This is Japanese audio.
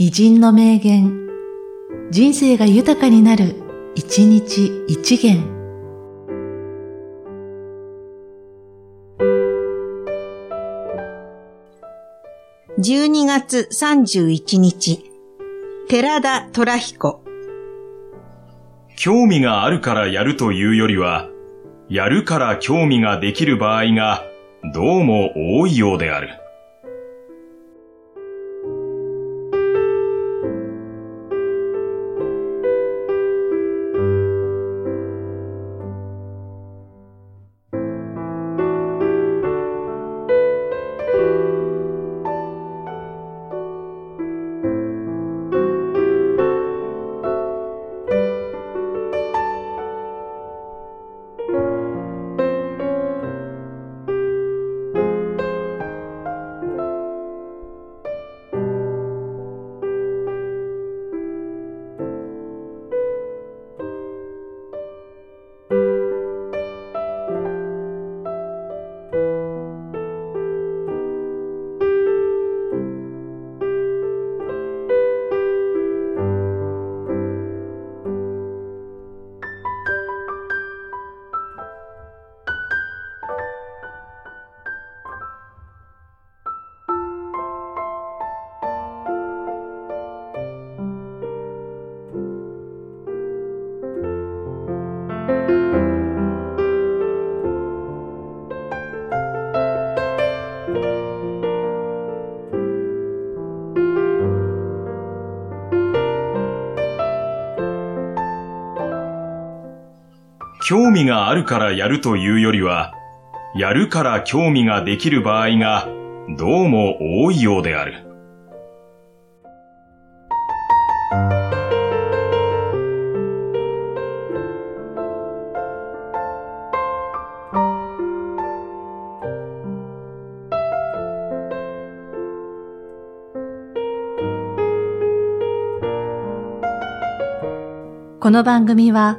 偉人の名言、人生が豊かになる、一日一元。12月31日、寺田虎彦。興味があるからやるというよりは、やるから興味ができる場合がどうも多いようである。興味があるからやるというよりは、やるから興味ができる場合がどうも多いようである。この番組は、